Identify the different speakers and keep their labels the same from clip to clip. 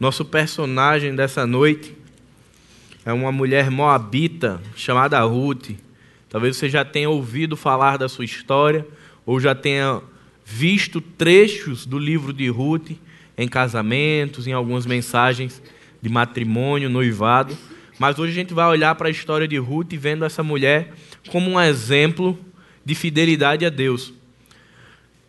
Speaker 1: Nosso personagem dessa noite é uma mulher moabita chamada Ruth. Talvez você já tenha ouvido falar da sua história ou já tenha visto trechos do livro de Ruth em casamentos, em algumas mensagens de matrimônio, noivado. Mas hoje a gente vai olhar para a história de Ruth vendo essa mulher como um exemplo de fidelidade a Deus.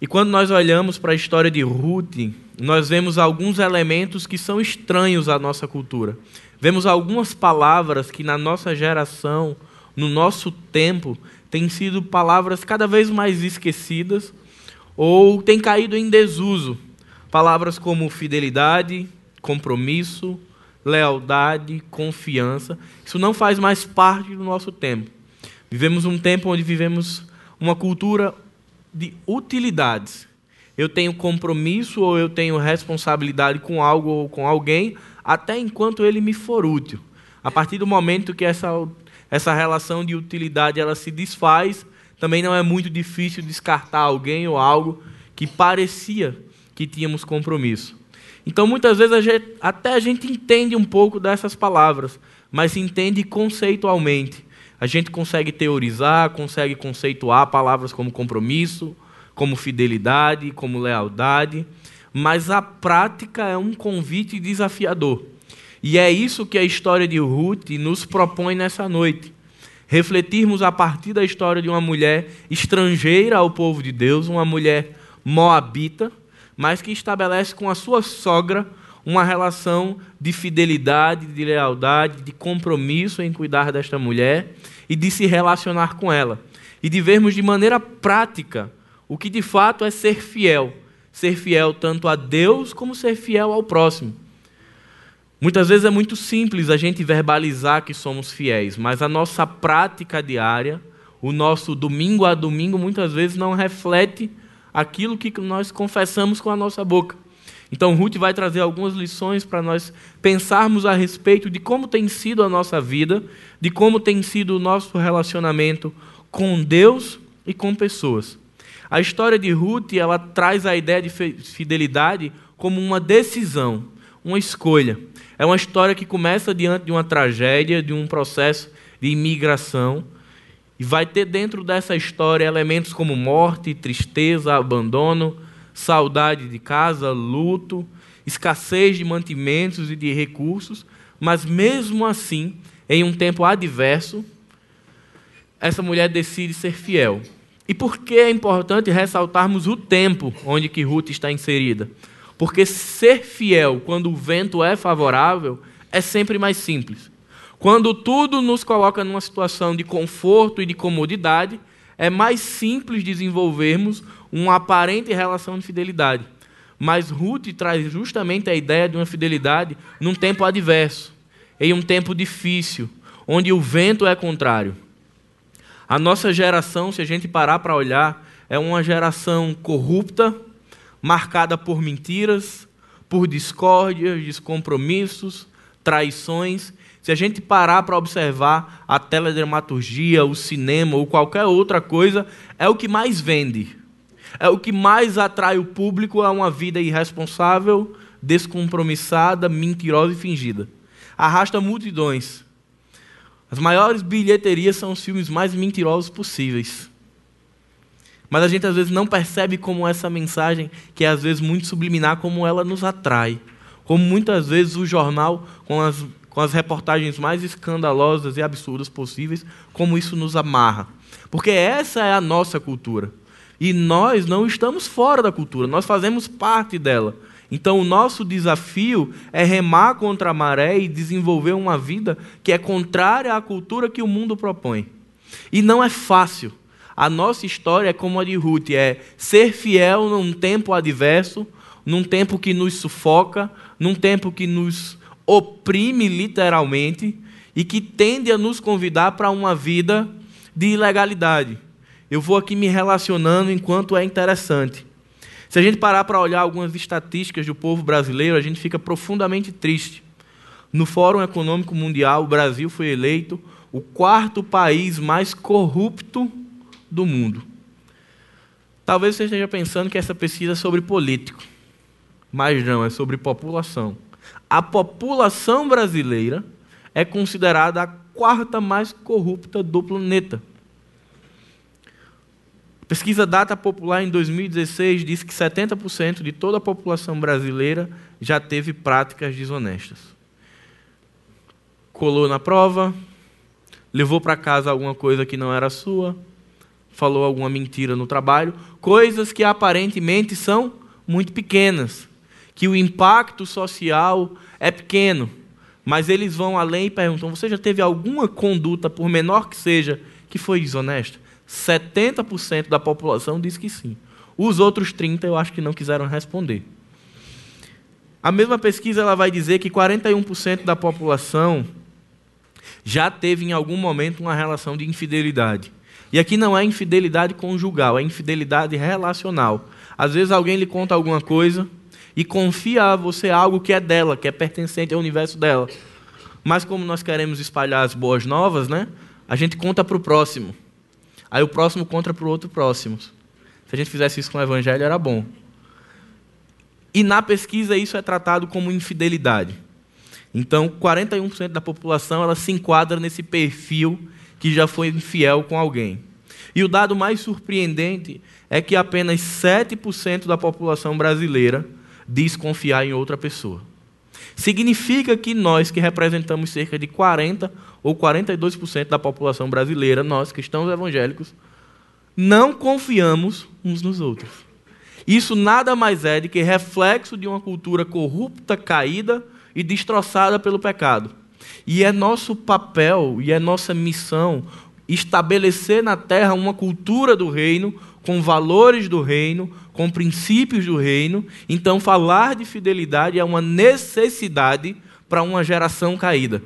Speaker 1: E quando nós olhamos para a história de Ruth, nós vemos alguns elementos que são estranhos à nossa cultura. Vemos algumas palavras que na nossa geração, no nosso tempo, têm sido palavras cada vez mais esquecidas ou têm caído em desuso. Palavras como fidelidade, compromisso, lealdade, confiança. Isso não faz mais parte do nosso tempo. Vivemos um tempo onde vivemos uma cultura de utilidades. Eu tenho compromisso ou eu tenho responsabilidade com algo ou com alguém, até enquanto ele me for útil. A partir do momento que essa, essa relação de utilidade ela se desfaz, também não é muito difícil descartar alguém ou algo que parecia que tínhamos compromisso. Então, muitas vezes, a gente, até a gente entende um pouco dessas palavras, mas entende conceitualmente. A gente consegue teorizar, consegue conceituar palavras como compromisso, como fidelidade, como lealdade, mas a prática é um convite desafiador. E é isso que a história de Ruth nos propõe nessa noite. Refletirmos a partir da história de uma mulher estrangeira ao povo de Deus, uma mulher moabita, mas que estabelece com a sua sogra uma relação de fidelidade, de lealdade, de compromisso em cuidar desta mulher e de se relacionar com ela. E de vermos de maneira prática o que de fato é ser fiel. Ser fiel tanto a Deus como ser fiel ao próximo. Muitas vezes é muito simples a gente verbalizar que somos fiéis, mas a nossa prática diária, o nosso domingo a domingo, muitas vezes não reflete aquilo que nós confessamos com a nossa boca. Então, Ruth vai trazer algumas lições para nós pensarmos a respeito de como tem sido a nossa vida, de como tem sido o nosso relacionamento com Deus e com pessoas. A história de Ruth, ela traz a ideia de fidelidade como uma decisão, uma escolha. É uma história que começa diante de uma tragédia, de um processo de imigração, e vai ter dentro dessa história elementos como morte, tristeza, abandono, saudade de casa, luto, escassez de mantimentos e de recursos, mas mesmo assim, em um tempo adverso, essa mulher decide ser fiel. E por que é importante ressaltarmos o tempo onde que Ruth está inserida? Porque ser fiel quando o vento é favorável é sempre mais simples. Quando tudo nos coloca numa situação de conforto e de comodidade, é mais simples desenvolvermos uma aparente relação de fidelidade. Mas Ruth traz justamente a ideia de uma fidelidade num tempo adverso, em um tempo difícil, onde o vento é contrário. A nossa geração, se a gente parar para olhar, é uma geração corrupta, marcada por mentiras, por discórdias, descompromissos, traições. Se a gente parar para observar a teledramaturgia, o cinema ou qualquer outra coisa, é o que mais vende. É o que mais atrai o público a uma vida irresponsável, descompromissada, mentirosa e fingida. Arrasta multidões. As maiores bilheterias são os filmes mais mentirosos possíveis. Mas a gente às vezes não percebe como essa mensagem, que é às vezes muito subliminar, como ela nos atrai. Como muitas vezes o jornal, com as, com as reportagens mais escandalosas e absurdas possíveis, como isso nos amarra. Porque essa é a nossa cultura. E nós não estamos fora da cultura, nós fazemos parte dela. Então, o nosso desafio é remar contra a maré e desenvolver uma vida que é contrária à cultura que o mundo propõe. E não é fácil. A nossa história é como a de Ruth: é ser fiel num tempo adverso, num tempo que nos sufoca, num tempo que nos oprime literalmente e que tende a nos convidar para uma vida de ilegalidade eu vou aqui me relacionando enquanto é interessante. Se a gente parar para olhar algumas estatísticas do povo brasileiro, a gente fica profundamente triste. No Fórum Econômico Mundial, o Brasil foi eleito o quarto país mais corrupto do mundo. Talvez você esteja pensando que essa pesquisa é sobre político, mas não, é sobre população. A população brasileira é considerada a quarta mais corrupta do planeta. Pesquisa Data Popular em 2016 diz que 70% de toda a população brasileira já teve práticas desonestas. Colou na prova, levou para casa alguma coisa que não era sua, falou alguma mentira no trabalho, coisas que aparentemente são muito pequenas, que o impacto social é pequeno, mas eles vão além e perguntam: você já teve alguma conduta, por menor que seja, que foi desonesta? 70% da população diz que sim. Os outros 30% eu acho que não quiseram responder. A mesma pesquisa ela vai dizer que 41% da população já teve em algum momento uma relação de infidelidade. E aqui não é infidelidade conjugal, é infidelidade relacional. Às vezes alguém lhe conta alguma coisa e confia a você algo que é dela, que é pertencente ao universo dela. Mas como nós queremos espalhar as boas novas, né? A gente conta para o próximo. Aí o próximo conta para o outro próximo. Se a gente fizesse isso com o evangelho, era bom. E na pesquisa isso é tratado como infidelidade. Então, 41% da população ela se enquadra nesse perfil que já foi infiel com alguém. E o dado mais surpreendente é que apenas 7% da população brasileira diz confiar em outra pessoa. Significa que nós, que representamos cerca de 40% ou 42% da população brasileira, nós, cristãos evangélicos, não confiamos uns nos outros. Isso nada mais é do que reflexo de uma cultura corrupta, caída e destroçada pelo pecado. E é nosso papel e é nossa missão estabelecer na terra uma cultura do reino, com valores do reino, com princípios do reino. Então, falar de fidelidade é uma necessidade para uma geração caída.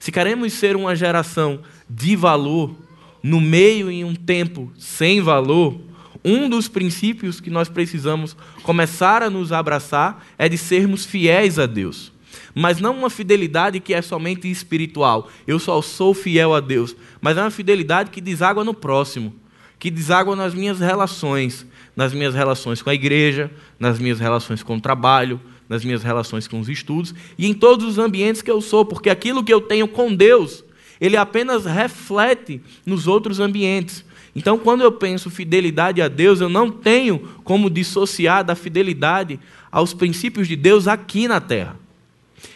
Speaker 1: Se queremos ser uma geração de valor, no meio em um tempo sem valor, um dos princípios que nós precisamos começar a nos abraçar é de sermos fiéis a Deus mas não uma fidelidade que é somente espiritual. Eu só sou fiel a Deus, mas é uma fidelidade que deságua no próximo, que deságua nas minhas relações, nas minhas relações com a igreja, nas minhas relações com o trabalho, nas minhas relações com os estudos e em todos os ambientes que eu sou, porque aquilo que eu tenho com Deus, ele apenas reflete nos outros ambientes. Então, quando eu penso fidelidade a Deus, eu não tenho como dissociar da fidelidade aos princípios de Deus aqui na terra.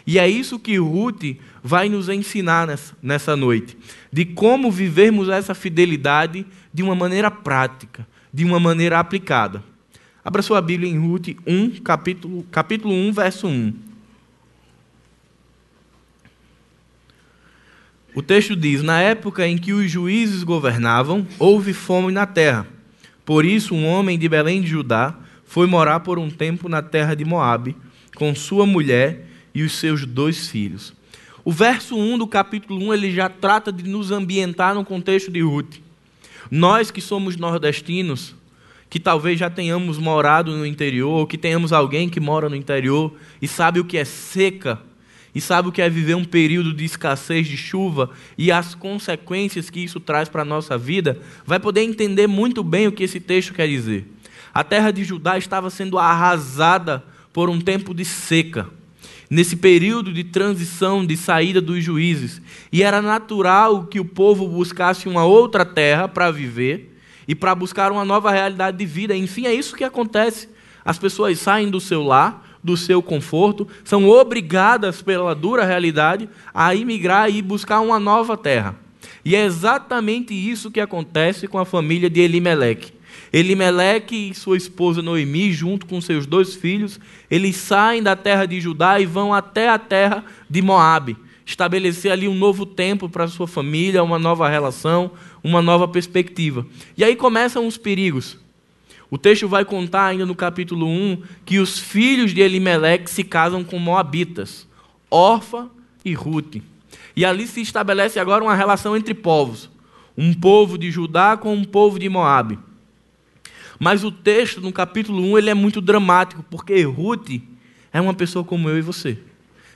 Speaker 1: E é isso que Ruth vai nos ensinar nessa, noite, de como vivermos essa fidelidade de uma maneira prática, de uma maneira aplicada. Abra sua Bíblia em Ruth 1, capítulo, capítulo 1, verso 1. O texto diz: Na época em que os juízes governavam, houve fome na terra. Por isso, um homem de Belém de Judá foi morar por um tempo na terra de Moabe, com sua mulher e os seus dois filhos. O verso 1 do capítulo 1 ele já trata de nos ambientar no contexto de Ruth. Nós que somos nordestinos, que talvez já tenhamos morado no interior, ou que tenhamos alguém que mora no interior e sabe o que é seca, e sabe o que é viver um período de escassez de chuva e as consequências que isso traz para a nossa vida, vai poder entender muito bem o que esse texto quer dizer. A terra de Judá estava sendo arrasada por um tempo de seca nesse período de transição, de saída dos juízes. E era natural que o povo buscasse uma outra terra para viver e para buscar uma nova realidade de vida. Enfim, é isso que acontece. As pessoas saem do seu lar, do seu conforto, são obrigadas pela dura realidade a imigrar e buscar uma nova terra. E é exatamente isso que acontece com a família de Elimeleque. Elimeleque e sua esposa Noemi, junto com seus dois filhos, eles saem da terra de Judá e vão até a terra de Moabe, estabelecer ali um novo tempo para sua família, uma nova relação, uma nova perspectiva. E aí começam os perigos. O texto vai contar ainda no capítulo 1 que os filhos de Elimeleque se casam com moabitas, Orfa e Ruth. E ali se estabelece agora uma relação entre povos, um povo de Judá com um povo de Moabe. Mas o texto, no capítulo 1, ele é muito dramático, porque Ruth é uma pessoa como eu e você.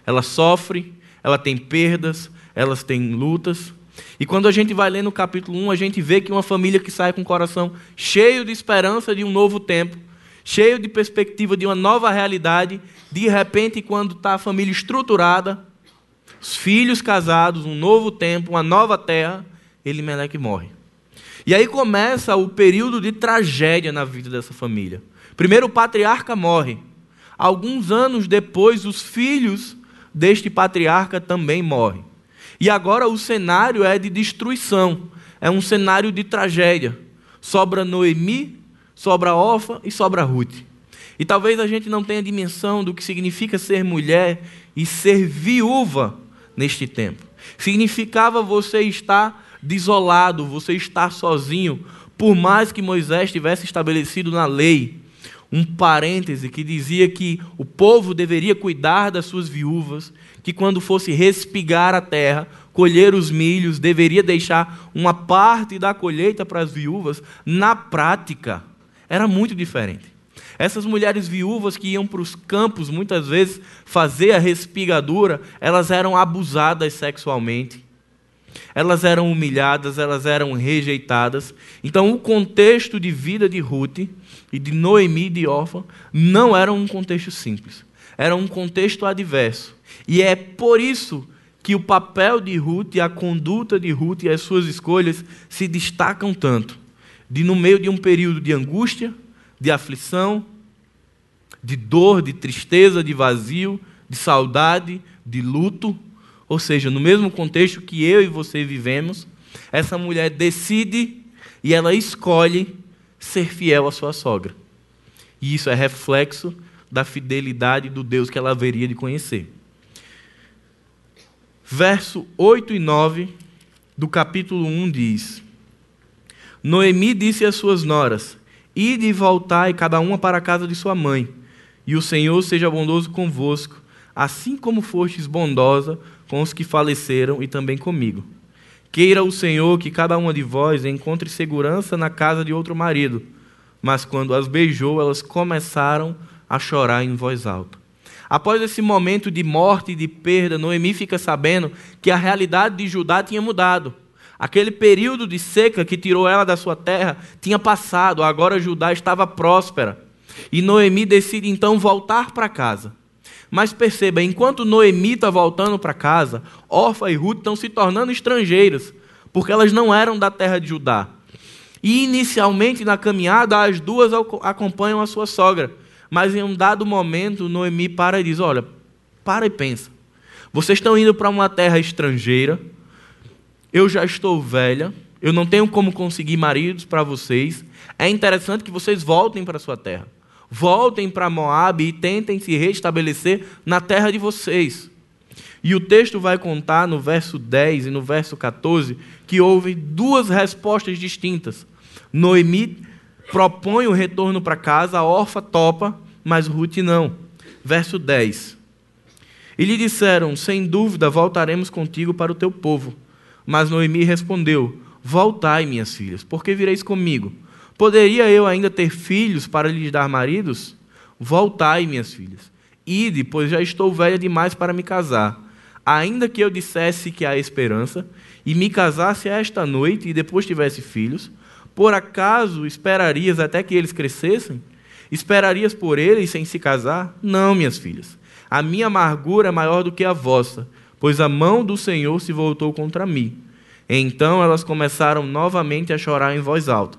Speaker 1: Ela sofre, ela tem perdas, elas têm lutas. E quando a gente vai ler no capítulo 1, a gente vê que uma família que sai com o coração cheio de esperança de um novo tempo, cheio de perspectiva de uma nova realidade. De repente, quando está a família estruturada, os filhos casados, um novo tempo, uma nova terra, Elimeleque morre. E aí começa o período de tragédia na vida dessa família. Primeiro o patriarca morre. Alguns anos depois, os filhos deste patriarca também morrem. E agora o cenário é de destruição, é um cenário de tragédia. Sobra Noemi, sobra Ofa e sobra Ruth. E talvez a gente não tenha dimensão do que significa ser mulher e ser viúva neste tempo. Significava você estar desolado, você estar sozinho, por mais que Moisés tivesse estabelecido na lei um parêntese que dizia que o povo deveria cuidar das suas viúvas, que quando fosse respigar a terra, colher os milhos, deveria deixar uma parte da colheita para as viúvas, na prática, era muito diferente. Essas mulheres viúvas que iam para os campos muitas vezes fazer a respigadura, elas eram abusadas sexualmente. Elas eram humilhadas, elas eram rejeitadas. Então, o contexto de vida de Ruth e de Noemi e de Orfa não era um contexto simples. Era um contexto adverso. E é por isso que o papel de Ruth e a conduta de Ruth e as suas escolhas se destacam tanto. De no meio de um período de angústia, de aflição, de dor, de tristeza, de vazio, de saudade, de luto, ou seja, no mesmo contexto que eu e você vivemos, essa mulher decide e ela escolhe ser fiel à sua sogra. E isso é reflexo da fidelidade do Deus que ela haveria de conhecer. Verso 8 e 9 do capítulo 1 diz: Noemi disse às suas noras: Ide e voltai, cada uma para a casa de sua mãe, e o Senhor seja bondoso convosco, assim como fostes bondosa com os que faleceram e também comigo. Queira o Senhor que cada uma de vós encontre segurança na casa de outro marido. Mas quando as beijou, elas começaram a chorar em voz alta. Após esse momento de morte e de perda, Noemi fica sabendo que a realidade de Judá tinha mudado. Aquele período de seca que tirou ela da sua terra tinha passado, agora Judá estava próspera. E Noemi decide então voltar para casa. Mas perceba, enquanto Noemi está voltando para casa, Orfa e Ruth estão se tornando estrangeiras, porque elas não eram da terra de Judá. E inicialmente na caminhada, as duas acompanham a sua sogra. Mas em um dado momento, Noemi para e diz: Olha, para e pensa. Vocês estão indo para uma terra estrangeira, eu já estou velha, eu não tenho como conseguir maridos para vocês. É interessante que vocês voltem para sua terra voltem para Moab e tentem se restabelecer na terra de vocês. E o texto vai contar no verso 10 e no verso 14 que houve duas respostas distintas. Noemi propõe o retorno para casa, a órfã topa, mas Ruth não. Verso 10. E lhe disseram: Sem dúvida voltaremos contigo para o teu povo. Mas Noemi respondeu: Voltai, minhas filhas, porque vireis comigo Poderia eu ainda ter filhos para lhes dar maridos? Voltai, minhas filhas. Ide, pois já estou velha demais para me casar. Ainda que eu dissesse que há esperança, e me casasse esta noite e depois tivesse filhos, por acaso esperarias até que eles crescessem? Esperarias por eles sem se casar? Não, minhas filhas. A minha amargura é maior do que a vossa, pois a mão do Senhor se voltou contra mim. Então elas começaram novamente a chorar em voz alta.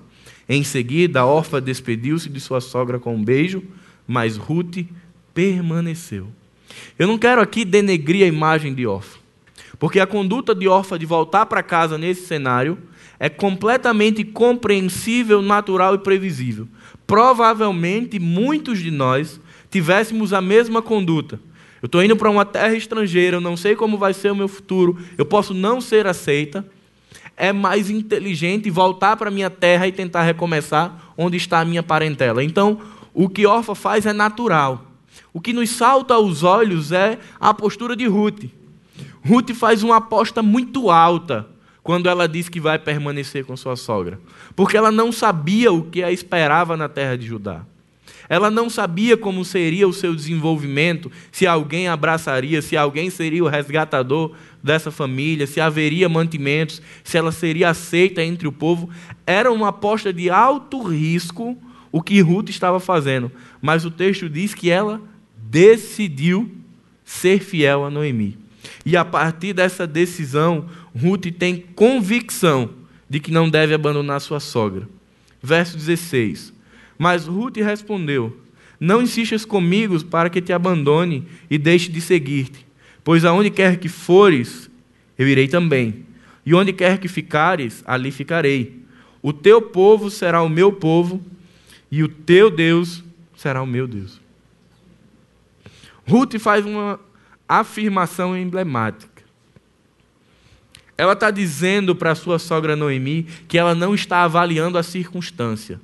Speaker 1: Em seguida, a órfã despediu-se de sua sogra com um beijo, mas Ruth permaneceu. Eu não quero aqui denegrir a imagem de órfã, porque a conduta de órfã de voltar para casa nesse cenário é completamente compreensível, natural e previsível. Provavelmente muitos de nós tivéssemos a mesma conduta. Eu estou indo para uma terra estrangeira, eu não sei como vai ser o meu futuro, eu posso não ser aceita é mais inteligente voltar para a minha terra e tentar recomeçar onde está a minha parentela. Então, o que Orfa faz é natural. O que nos salta aos olhos é a postura de Ruth. Ruth faz uma aposta muito alta quando ela diz que vai permanecer com sua sogra, porque ela não sabia o que a esperava na terra de Judá. Ela não sabia como seria o seu desenvolvimento, se alguém abraçaria, se alguém seria o resgatador dessa família, se haveria mantimentos, se ela seria aceita entre o povo. Era uma aposta de alto risco, o que Ruth estava fazendo, mas o texto diz que ela decidiu ser fiel a Noemi. E a partir dessa decisão, Ruth tem convicção de que não deve abandonar sua sogra. Verso 16. Mas Ruth respondeu: Não insistas comigo para que te abandone e deixe de seguir-te, pois aonde quer que fores, eu irei também. E onde quer que ficares, ali ficarei. O teu povo será o meu povo, e o teu Deus será o meu Deus. Ruth faz uma afirmação emblemática. Ela está dizendo para sua sogra Noemi que ela não está avaliando a circunstância.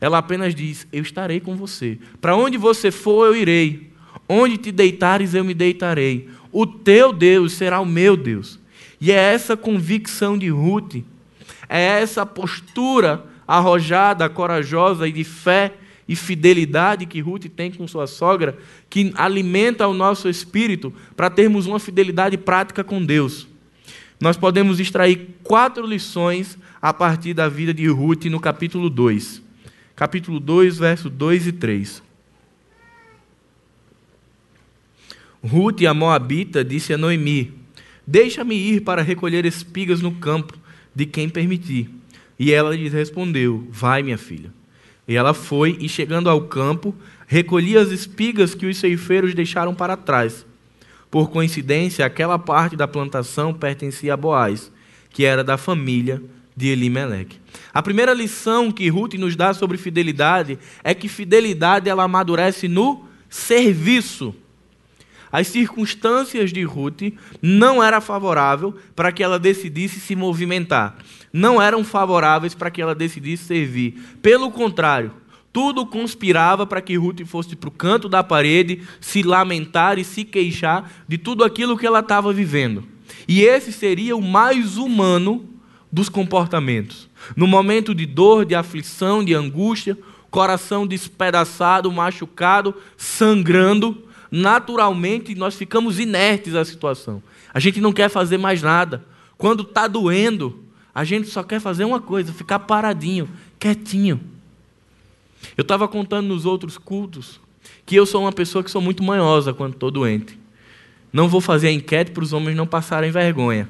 Speaker 1: Ela apenas diz: Eu estarei com você. Para onde você for, eu irei. Onde te deitares, eu me deitarei. O teu Deus será o meu Deus. E é essa convicção de Ruth, é essa postura arrojada, corajosa e de fé e fidelidade que Ruth tem com sua sogra, que alimenta o nosso espírito para termos uma fidelidade prática com Deus. Nós podemos extrair quatro lições a partir da vida de Ruth no capítulo 2. Capítulo 2, versos 2 e 3. Ruth, a Moabita, disse a Noemi: Deixa-me ir para recolher espigas no campo de quem permitir. E ela lhe respondeu: Vai, minha filha. E ela foi, e chegando ao campo, recolhia as espigas que os ceifeiros deixaram para trás. Por coincidência, aquela parte da plantação pertencia a Boaz, que era da família de Elimelec. A primeira lição que Ruth nos dá sobre fidelidade é que fidelidade ela amadurece no serviço. As circunstâncias de Ruth não eram favoráveis para que ela decidisse se movimentar não eram favoráveis para que ela decidisse servir. Pelo contrário, tudo conspirava para que Ruth fosse para o canto da parede se lamentar e se queixar de tudo aquilo que ela estava vivendo. E esse seria o mais humano dos comportamentos. No momento de dor, de aflição, de angústia, coração despedaçado, machucado, sangrando, naturalmente nós ficamos inertes à situação. A gente não quer fazer mais nada. Quando está doendo, a gente só quer fazer uma coisa, ficar paradinho, quietinho. Eu estava contando nos outros cultos que eu sou uma pessoa que sou muito manhosa quando estou doente. Não vou fazer a enquete para os homens não passarem vergonha.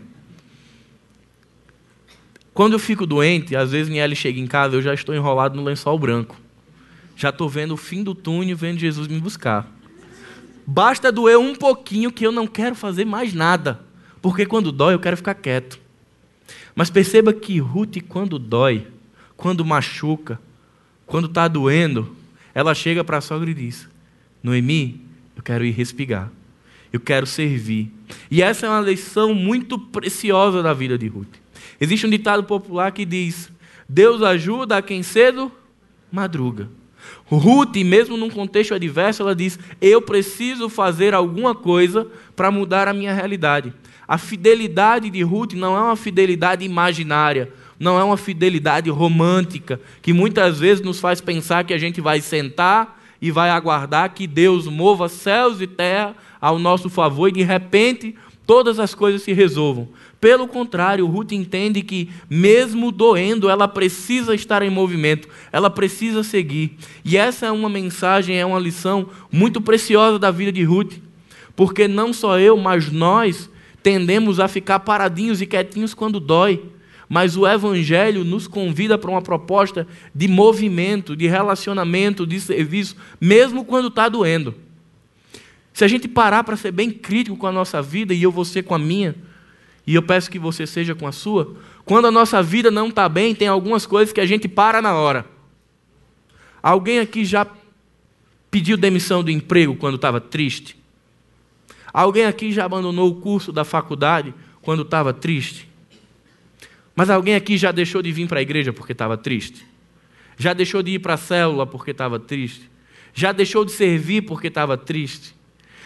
Speaker 1: Quando eu fico doente, às vezes Niele chega em casa, eu já estou enrolado no lençol branco. Já estou vendo o fim do túnel, vendo Jesus me buscar. Basta doer um pouquinho que eu não quero fazer mais nada. Porque quando dói, eu quero ficar quieto. Mas perceba que Ruth, quando dói, quando machuca, quando está doendo, ela chega para a sogra e diz: Noemi, eu quero ir respigar, eu quero servir. E essa é uma lição muito preciosa da vida de Ruth. Existe um ditado popular que diz: Deus ajuda a quem cedo madruga. Ruth, mesmo num contexto adverso, ela diz: Eu preciso fazer alguma coisa para mudar a minha realidade. A fidelidade de Ruth não é uma fidelidade imaginária, não é uma fidelidade romântica, que muitas vezes nos faz pensar que a gente vai sentar e vai aguardar que Deus mova céus e terra ao nosso favor e de repente todas as coisas se resolvam. Pelo contrário, Ruth entende que, mesmo doendo, ela precisa estar em movimento, ela precisa seguir. E essa é uma mensagem, é uma lição muito preciosa da vida de Ruth, porque não só eu, mas nós tendemos a ficar paradinhos e quietinhos quando dói. Mas o Evangelho nos convida para uma proposta de movimento, de relacionamento, de serviço, mesmo quando está doendo. Se a gente parar para ser bem crítico com a nossa vida, e eu vou ser com a minha, e eu peço que você seja com a sua, quando a nossa vida não está bem, tem algumas coisas que a gente para na hora. Alguém aqui já pediu demissão do emprego quando estava triste? Alguém aqui já abandonou o curso da faculdade quando estava triste? Mas alguém aqui já deixou de vir para a igreja porque estava triste? Já deixou de ir para a célula porque estava triste? Já deixou de servir porque estava triste?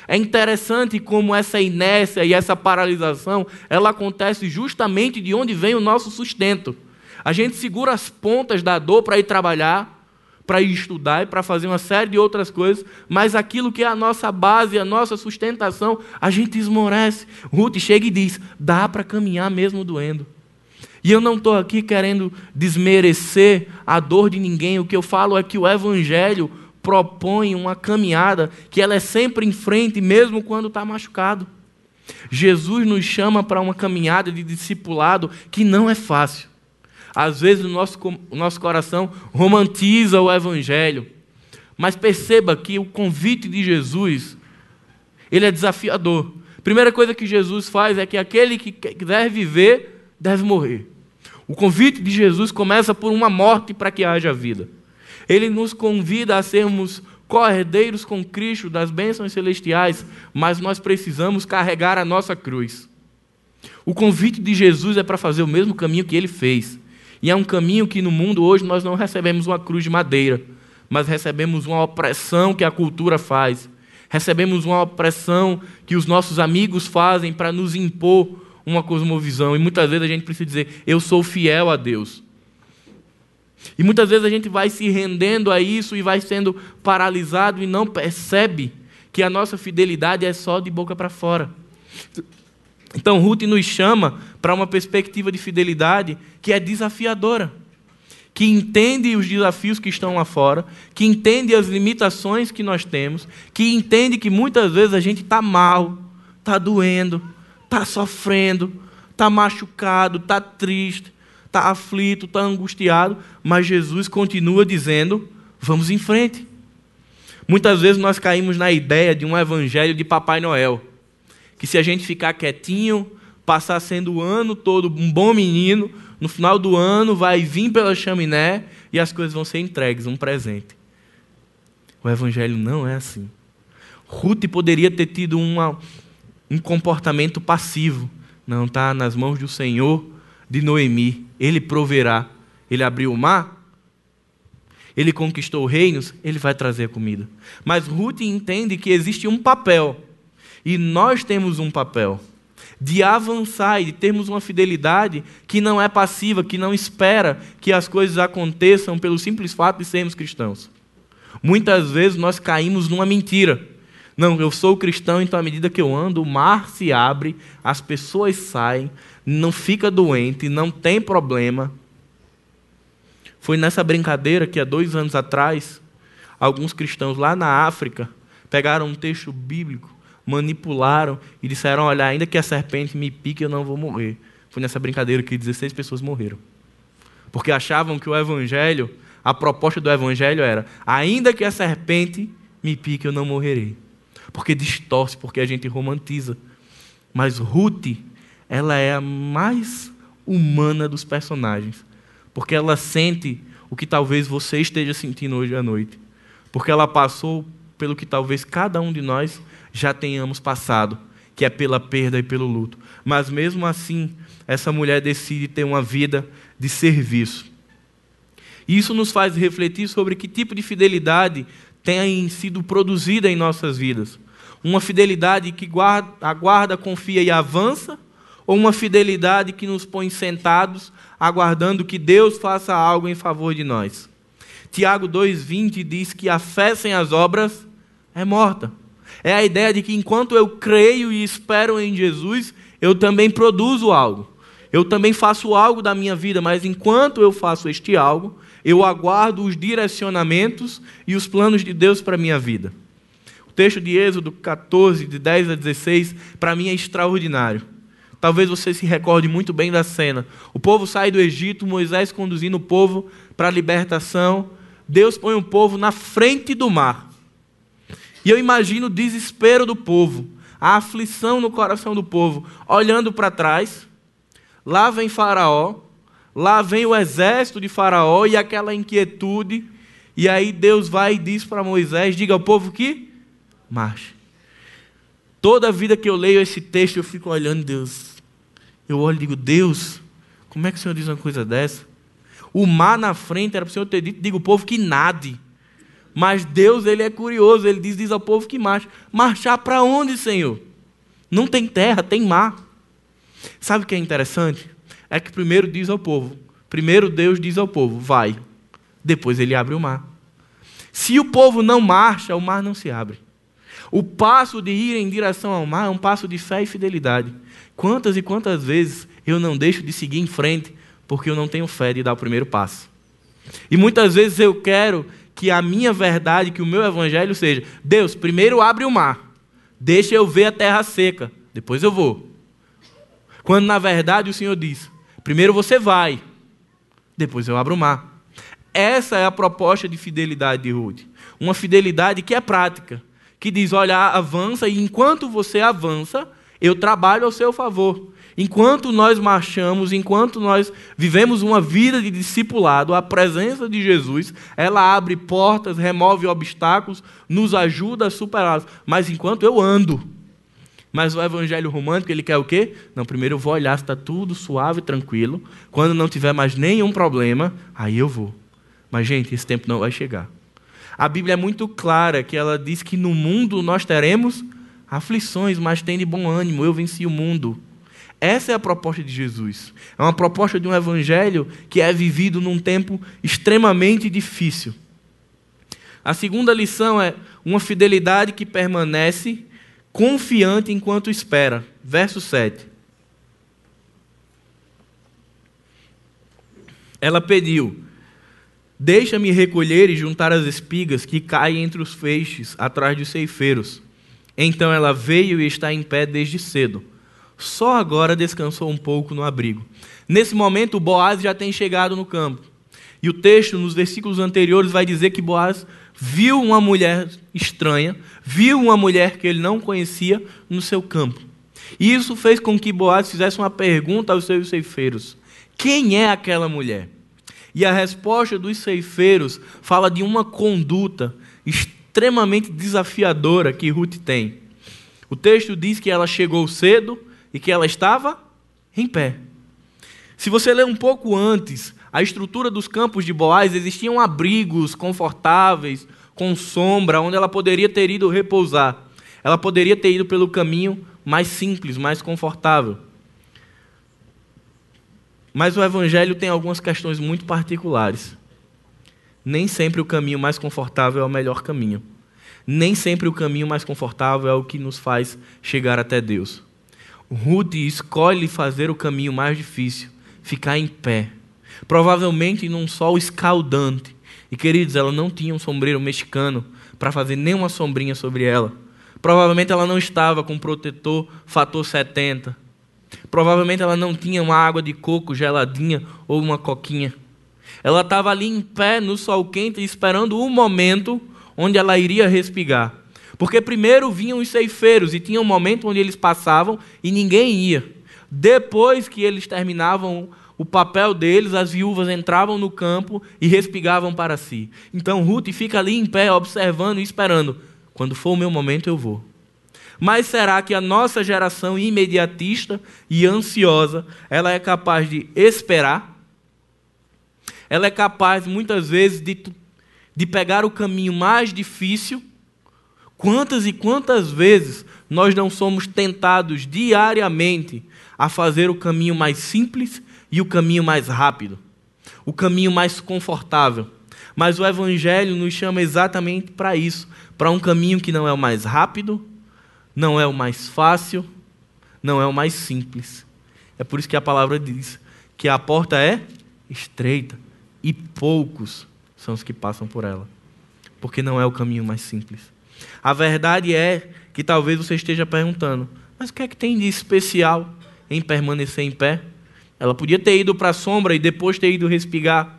Speaker 1: É interessante como essa inércia e essa paralisação, ela acontece justamente de onde vem o nosso sustento. A gente segura as pontas da dor para ir trabalhar, para ir estudar e para fazer uma série de outras coisas, mas aquilo que é a nossa base, a nossa sustentação, a gente esmorece. Ruth chega e diz: dá para caminhar mesmo doendo. E eu não estou aqui querendo desmerecer a dor de ninguém. O que eu falo é que o Evangelho propõe uma caminhada que ela é sempre em frente, mesmo quando está machucado. Jesus nos chama para uma caminhada de discipulado que não é fácil. Às vezes o nosso, o nosso coração romantiza o Evangelho. Mas perceba que o convite de Jesus, ele é desafiador. Primeira coisa que Jesus faz é que aquele que quiser viver, deve morrer. O convite de Jesus começa por uma morte para que haja vida. Ele nos convida a sermos co-herdeiros com Cristo das bênçãos celestiais, mas nós precisamos carregar a nossa cruz. O convite de Jesus é para fazer o mesmo caminho que ele fez. E é um caminho que no mundo hoje nós não recebemos uma cruz de madeira, mas recebemos uma opressão que a cultura faz. Recebemos uma opressão que os nossos amigos fazem para nos impor uma cosmovisão. E muitas vezes a gente precisa dizer: eu sou fiel a Deus. E muitas vezes a gente vai se rendendo a isso e vai sendo paralisado e não percebe que a nossa fidelidade é só de boca para fora. Então, Ruth nos chama para uma perspectiva de fidelidade que é desafiadora, que entende os desafios que estão lá fora, que entende as limitações que nós temos, que entende que muitas vezes a gente está mal, está doendo, está sofrendo, está machucado, está triste, está aflito, está angustiado, mas Jesus continua dizendo: vamos em frente. Muitas vezes nós caímos na ideia de um evangelho de Papai Noel que se a gente ficar quietinho, passar sendo o ano todo um bom menino, no final do ano vai vir pela chaminé e as coisas vão ser entregues, um presente. O evangelho não é assim. Ruth poderia ter tido uma, um comportamento passivo. Não, está nas mãos do Senhor de Noemi. Ele proverá. Ele abriu o mar, ele conquistou reinos, ele vai trazer comida. Mas Ruth entende que existe um papel e nós temos um papel de avançar e de termos uma fidelidade que não é passiva, que não espera que as coisas aconteçam pelo simples fato de sermos cristãos. Muitas vezes nós caímos numa mentira. Não, eu sou cristão, então à medida que eu ando, o mar se abre, as pessoas saem, não fica doente, não tem problema. Foi nessa brincadeira que há dois anos atrás, alguns cristãos lá na África pegaram um texto bíblico manipularam e disseram: Olha, ainda que a serpente me pique, eu não vou morrer. Foi nessa brincadeira que 16 pessoas morreram. Porque achavam que o evangelho, a proposta do evangelho era: ainda que a serpente me pique, eu não morrerei. Porque distorce, porque a gente romantiza. Mas Ruth, ela é a mais humana dos personagens. Porque ela sente o que talvez você esteja sentindo hoje à noite. Porque ela passou pelo que talvez cada um de nós já tenhamos passado, que é pela perda e pelo luto. Mas mesmo assim, essa mulher decide ter uma vida de serviço. E isso nos faz refletir sobre que tipo de fidelidade tem sido produzida em nossas vidas. Uma fidelidade que guarda, aguarda, confia e avança, ou uma fidelidade que nos põe sentados, aguardando que Deus faça algo em favor de nós. Tiago 2,20 diz que a fé sem as obras é morta. É a ideia de que enquanto eu creio e espero em Jesus, eu também produzo algo. Eu também faço algo da minha vida, mas enquanto eu faço este algo, eu aguardo os direcionamentos e os planos de Deus para a minha vida. O texto de Êxodo 14, de 10 a 16, para mim é extraordinário. Talvez você se recorde muito bem da cena. O povo sai do Egito, Moisés conduzindo o povo para a libertação. Deus põe o povo na frente do mar. E eu imagino o desespero do povo, a aflição no coração do povo, olhando para trás. Lá vem Faraó, lá vem o exército de Faraó e aquela inquietude. E aí Deus vai e diz para Moisés: diga ao povo que marche. Toda vida que eu leio esse texto, eu fico olhando Deus. Eu olho e digo: Deus, como é que o Senhor diz uma coisa dessa? O mar na frente era para o Senhor ter dito: diga o povo que nade. Mas Deus, ele é curioso, ele diz, diz ao povo que marcha. Marchar para onde, Senhor? Não tem terra, tem mar. Sabe o que é interessante? É que primeiro diz ao povo, primeiro Deus diz ao povo, vai. Depois ele abre o mar. Se o povo não marcha, o mar não se abre. O passo de ir em direção ao mar é um passo de fé e fidelidade. Quantas e quantas vezes eu não deixo de seguir em frente porque eu não tenho fé de dar o primeiro passo. E muitas vezes eu quero que a minha verdade, que o meu evangelho seja: Deus, primeiro abre o mar, deixa eu ver a terra seca, depois eu vou. Quando na verdade o Senhor diz: primeiro você vai, depois eu abro o mar. Essa é a proposta de fidelidade de Ruth. Uma fidelidade que é prática, que diz: olha, avança, e enquanto você avança, eu trabalho ao seu favor. Enquanto nós marchamos, enquanto nós vivemos uma vida de discipulado, a presença de Jesus, ela abre portas, remove obstáculos, nos ajuda a superá-los. Mas enquanto eu ando, mas o evangelho romântico, ele quer o quê? Não, primeiro eu vou olhar se está tudo suave e tranquilo. Quando não tiver mais nenhum problema, aí eu vou. Mas, gente, esse tempo não vai chegar. A Bíblia é muito clara que ela diz que no mundo nós teremos aflições, mas tem de bom ânimo, eu venci o mundo. Essa é a proposta de Jesus. É uma proposta de um evangelho que é vivido num tempo extremamente difícil. A segunda lição é uma fidelidade que permanece confiante enquanto espera. Verso 7. Ela pediu: Deixa-me recolher e juntar as espigas que caem entre os feixes atrás dos ceifeiros. Então ela veio e está em pé desde cedo só agora descansou um pouco no abrigo. Nesse momento, Boaz já tem chegado no campo. E o texto, nos versículos anteriores, vai dizer que Boaz viu uma mulher estranha, viu uma mulher que ele não conhecia no seu campo. E isso fez com que Boaz fizesse uma pergunta aos seus ceifeiros: Quem é aquela mulher? E a resposta dos ceifeiros fala de uma conduta extremamente desafiadora que Ruth tem. O texto diz que ela chegou cedo, e que ela estava em pé. Se você ler um pouco antes, a estrutura dos campos de Boaz existiam abrigos confortáveis, com sombra, onde ela poderia ter ido repousar. Ela poderia ter ido pelo caminho mais simples, mais confortável. Mas o Evangelho tem algumas questões muito particulares. Nem sempre o caminho mais confortável é o melhor caminho. Nem sempre o caminho mais confortável é o que nos faz chegar até Deus. Ruth escolhe fazer o caminho mais difícil, ficar em pé, provavelmente num sol escaldante. E queridos, ela não tinha um sombreiro mexicano para fazer nenhuma sombrinha sobre ela. Provavelmente ela não estava com protetor fator 70. Provavelmente ela não tinha uma água de coco geladinha ou uma coquinha. Ela estava ali em pé no sol quente, esperando o momento onde ela iria respigar. Porque primeiro vinham os ceifeiros e tinha um momento onde eles passavam e ninguém ia. Depois que eles terminavam o papel deles, as viúvas entravam no campo e respigavam para si. Então Ruth fica ali em pé, observando e esperando. Quando for o meu momento, eu vou. Mas será que a nossa geração imediatista e ansiosa, ela é capaz de esperar? Ela é capaz, muitas vezes, de, de pegar o caminho mais difícil Quantas e quantas vezes nós não somos tentados diariamente a fazer o caminho mais simples e o caminho mais rápido, o caminho mais confortável. Mas o Evangelho nos chama exatamente para isso para um caminho que não é o mais rápido, não é o mais fácil, não é o mais simples. É por isso que a palavra diz que a porta é estreita e poucos são os que passam por ela, porque não é o caminho mais simples. A verdade é que talvez você esteja perguntando: mas o que é que tem de especial em permanecer em pé? Ela podia ter ido para a sombra e depois ter ido respigar.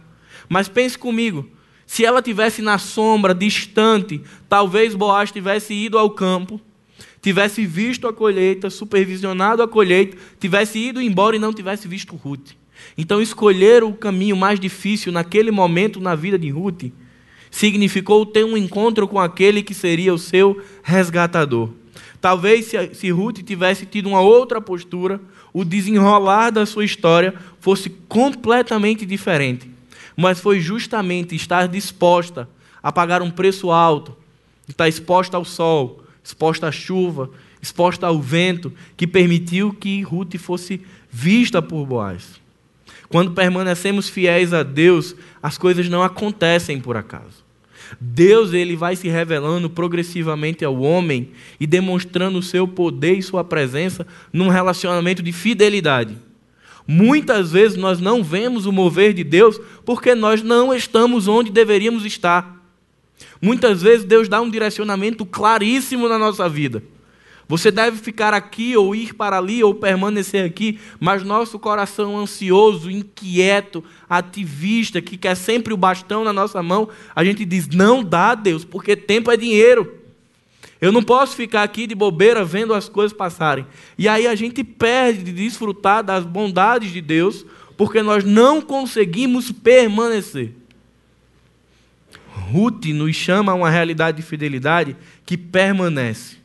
Speaker 1: Mas pense comigo: se ela tivesse na sombra, distante, talvez Boaz tivesse ido ao campo, tivesse visto a colheita, supervisionado a colheita, tivesse ido embora e não tivesse visto Ruth. Então, escolher o caminho mais difícil naquele momento na vida de Ruth significou ter um encontro com aquele que seria o seu resgatador. Talvez se, Ruth tivesse tido uma outra postura, o desenrolar da sua história fosse completamente diferente. Mas foi justamente estar disposta a pagar um preço alto, estar exposta ao sol, exposta à chuva, exposta ao vento, que permitiu que Ruth fosse vista por Boaz. Quando permanecemos fiéis a Deus, as coisas não acontecem por acaso. Deus ele vai se revelando progressivamente ao homem e demonstrando o seu poder e sua presença num relacionamento de fidelidade. Muitas vezes nós não vemos o mover de Deus porque nós não estamos onde deveríamos estar. Muitas vezes Deus dá um direcionamento claríssimo na nossa vida. Você deve ficar aqui, ou ir para ali, ou permanecer aqui, mas nosso coração ansioso, inquieto, ativista, que quer sempre o bastão na nossa mão, a gente diz: não dá, Deus, porque tempo é dinheiro. Eu não posso ficar aqui de bobeira vendo as coisas passarem. E aí a gente perde de desfrutar das bondades de Deus, porque nós não conseguimos permanecer. Ruth nos chama a uma realidade de fidelidade que permanece.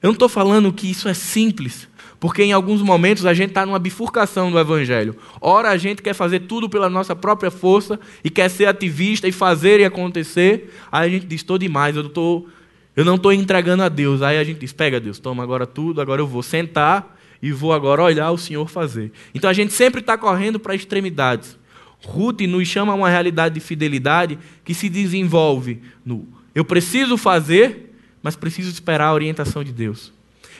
Speaker 1: Eu não estou falando que isso é simples, porque em alguns momentos a gente está numa bifurcação do Evangelho. Ora, a gente quer fazer tudo pela nossa própria força e quer ser ativista e fazer e acontecer. Aí a gente diz: estou demais, eu, tô, eu não estou entregando a Deus. Aí a gente diz: pega Deus, toma agora tudo, agora eu vou sentar e vou agora olhar o Senhor fazer. Então a gente sempre está correndo para extremidades. Ruth nos chama a uma realidade de fidelidade que se desenvolve no eu preciso fazer mas preciso esperar a orientação de Deus.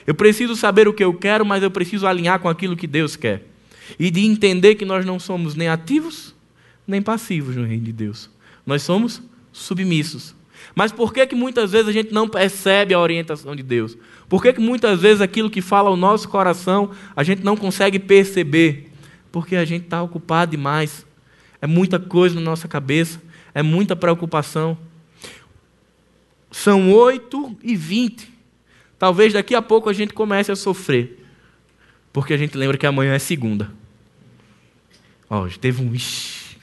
Speaker 1: Eu preciso saber o que eu quero, mas eu preciso alinhar com aquilo que Deus quer. E de entender que nós não somos nem ativos, nem passivos no reino de Deus. Nós somos submissos. Mas por que, que muitas vezes a gente não percebe a orientação de Deus? Por que, que muitas vezes aquilo que fala ao nosso coração a gente não consegue perceber? Porque a gente está ocupado demais. É muita coisa na nossa cabeça, é muita preocupação. São 8 e 20. Talvez daqui a pouco a gente comece a sofrer. Porque a gente lembra que amanhã é segunda. Ó, teve um. Ixi.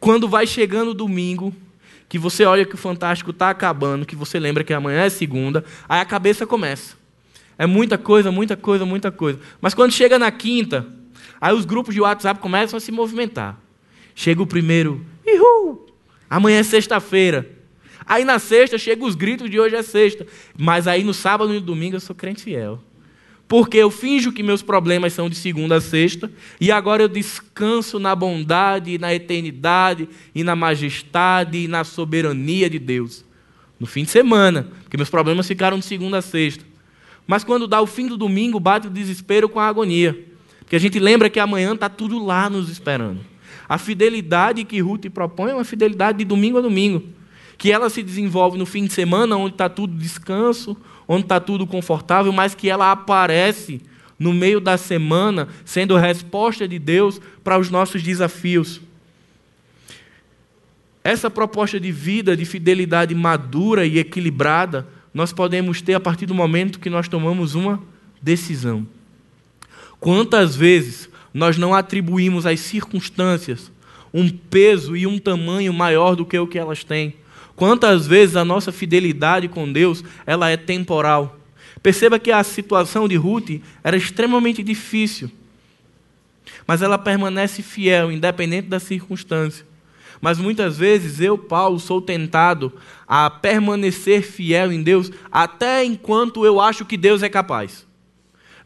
Speaker 1: Quando vai chegando domingo, que você olha que o Fantástico está acabando, que você lembra que amanhã é segunda, aí a cabeça começa. É muita coisa, muita coisa, muita coisa. Mas quando chega na quinta, aí os grupos de WhatsApp começam a se movimentar. Chega o primeiro, Ihu! Amanhã é sexta-feira. Aí na sexta chegam os gritos de hoje é sexta. Mas aí no sábado e no domingo eu sou crente fiel. Porque eu finjo que meus problemas são de segunda a sexta, e agora eu descanso na bondade, na eternidade, e na majestade, e na soberania de Deus. No fim de semana, porque meus problemas ficaram de segunda a sexta. Mas quando dá o fim do domingo, bate o desespero com a agonia. Porque a gente lembra que amanhã está tudo lá nos esperando. A fidelidade que Ruth propõe é uma fidelidade de domingo a domingo que ela se desenvolve no fim de semana, onde está tudo descanso, onde está tudo confortável, mas que ela aparece no meio da semana, sendo resposta de Deus para os nossos desafios. Essa proposta de vida, de fidelidade madura e equilibrada, nós podemos ter a partir do momento que nós tomamos uma decisão. Quantas vezes nós não atribuímos às circunstâncias um peso e um tamanho maior do que o que elas têm? Quantas vezes a nossa fidelidade com Deus, ela é temporal. Perceba que a situação de Ruth era extremamente difícil. Mas ela permanece fiel, independente da circunstância. Mas muitas vezes eu, Paulo, sou tentado a permanecer fiel em Deus até enquanto eu acho que Deus é capaz.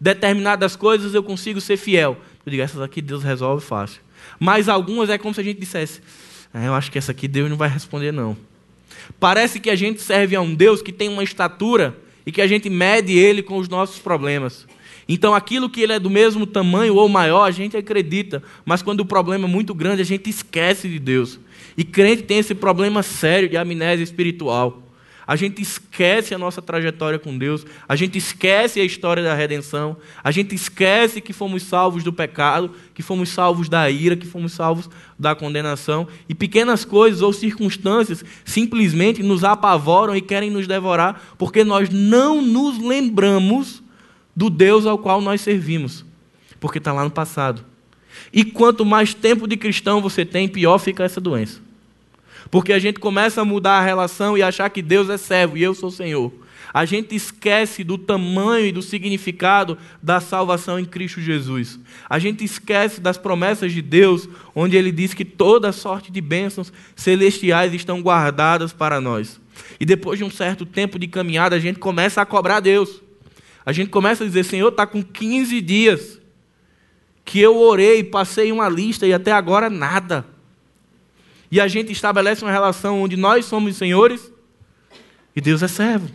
Speaker 1: Determinadas coisas eu consigo ser fiel. Eu digo, essas aqui Deus resolve fácil. Mas algumas é como se a gente dissesse, ah, eu acho que essa aqui Deus não vai responder não. Parece que a gente serve a um Deus que tem uma estatura e que a gente mede ele com os nossos problemas. Então, aquilo que ele é do mesmo tamanho ou maior, a gente acredita, mas quando o problema é muito grande, a gente esquece de Deus. E crente tem esse problema sério de amnésia espiritual. A gente esquece a nossa trajetória com Deus, a gente esquece a história da redenção, a gente esquece que fomos salvos do pecado, que fomos salvos da ira, que fomos salvos da condenação. E pequenas coisas ou circunstâncias simplesmente nos apavoram e querem nos devorar, porque nós não nos lembramos do Deus ao qual nós servimos, porque está lá no passado. E quanto mais tempo de cristão você tem, pior fica essa doença. Porque a gente começa a mudar a relação e achar que Deus é servo e eu sou Senhor. A gente esquece do tamanho e do significado da salvação em Cristo Jesus. A gente esquece das promessas de Deus, onde Ele diz que toda sorte de bênçãos celestiais estão guardadas para nós. E depois de um certo tempo de caminhada, a gente começa a cobrar Deus. A gente começa a dizer: Senhor, está com 15 dias que eu orei, passei uma lista e até agora nada e a gente estabelece uma relação onde nós somos senhores e Deus é servo.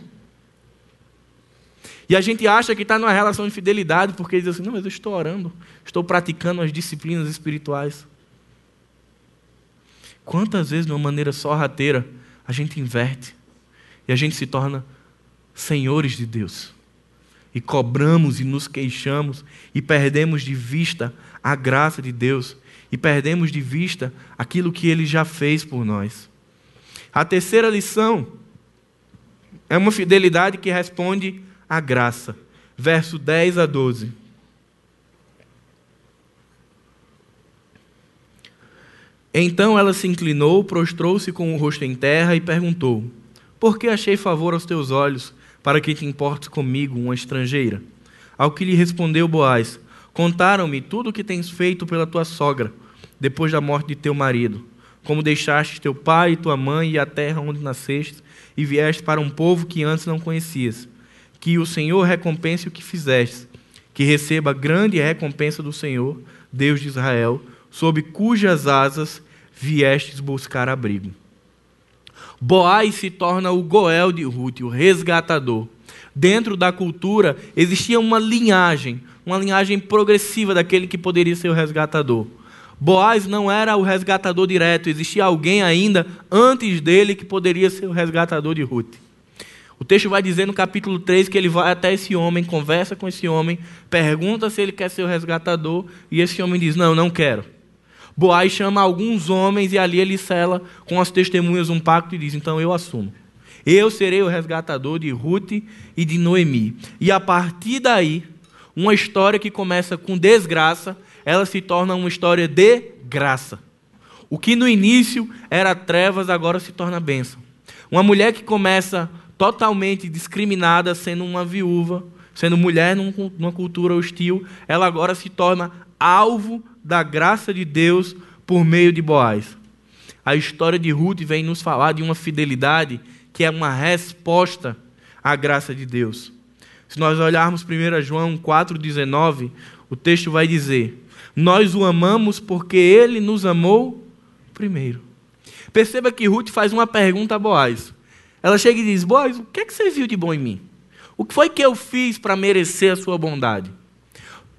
Speaker 1: E a gente acha que está numa relação de fidelidade porque diz assim: não, mas eu estou orando, estou praticando as disciplinas espirituais. Quantas vezes, de uma maneira sorrateira, a gente inverte e a gente se torna senhores de Deus? E cobramos e nos queixamos e perdemos de vista a graça de Deus e perdemos de vista aquilo que Ele já fez por nós. A terceira lição é uma fidelidade que responde à graça. Verso 10 a 12. Então ela se inclinou, prostrou-se com o rosto em terra e perguntou: Por que achei favor aos teus olhos, para que te importes comigo, uma estrangeira? Ao que lhe respondeu Boaz: Contaram-me tudo o que tens feito pela tua sogra, depois da morte de teu marido, como deixaste teu pai e tua mãe e a terra onde nasceste, e vieste para um povo que antes não conhecias. Que o Senhor recompense o que fizeste, que receba grande recompensa do Senhor, Deus de Israel, sob cujas asas viestes buscar abrigo. Boaz se torna o Goel de Ruth, o resgatador. Dentro da cultura existia uma linhagem, uma linhagem progressiva daquele que poderia ser o resgatador. Boaz não era o resgatador direto, existia alguém ainda antes dele que poderia ser o resgatador de Ruth. O texto vai dizer no capítulo 3 que ele vai até esse homem, conversa com esse homem, pergunta se ele quer ser o resgatador, e esse homem diz: Não, não quero. Boaz chama alguns homens e ali ele sela com as testemunhas um pacto e diz: Então eu assumo. Eu serei o resgatador de Ruth e de Noemi. E a partir daí, uma história que começa com desgraça, ela se torna uma história de graça. O que no início era trevas, agora se torna bênção. Uma mulher que começa totalmente discriminada, sendo uma viúva, sendo mulher numa cultura hostil, ela agora se torna alvo da graça de Deus por meio de Boaz. A história de Ruth vem nos falar de uma fidelidade que é uma resposta à graça de Deus. Se nós olharmos 1 João 4,19, o texto vai dizer: Nós o amamos porque ele nos amou primeiro. Perceba que Ruth faz uma pergunta a Boaz. Ela chega e diz: Boaz, o que, é que você viu de bom em mim? O que foi que eu fiz para merecer a sua bondade?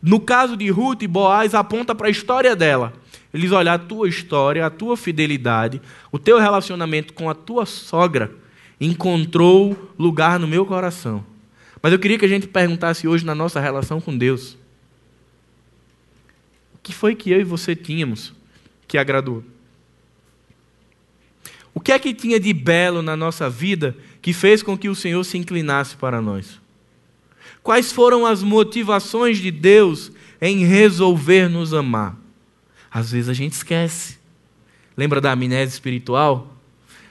Speaker 1: No caso de Ruth, Boaz aponta para a história dela. Ele diz: olha, a tua história, a tua fidelidade, o teu relacionamento com a tua sogra encontrou lugar no meu coração. Mas eu queria que a gente perguntasse hoje na nossa relação com Deus: que foi que eu e você tínhamos que agradou? O que é que tinha de belo na nossa vida que fez com que o Senhor se inclinasse para nós? Quais foram as motivações de Deus em resolver nos amar? Às vezes a gente esquece. Lembra da amnésia espiritual?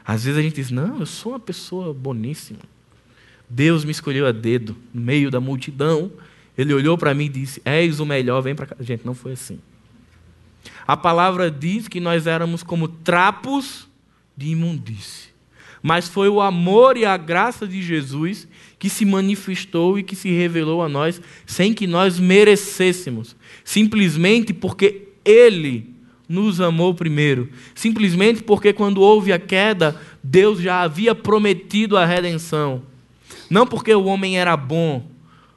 Speaker 1: Às vezes a gente diz: Não, eu sou uma pessoa boníssima. Deus me escolheu a dedo, no meio da multidão. Ele olhou para mim e disse: És o melhor, vem para cá. Gente, não foi assim. A palavra diz que nós éramos como trapos de imundície. Mas foi o amor e a graça de Jesus que se manifestou e que se revelou a nós sem que nós merecêssemos, simplesmente porque Ele nos amou primeiro, simplesmente porque quando houve a queda, Deus já havia prometido a redenção. Não porque o homem era bom,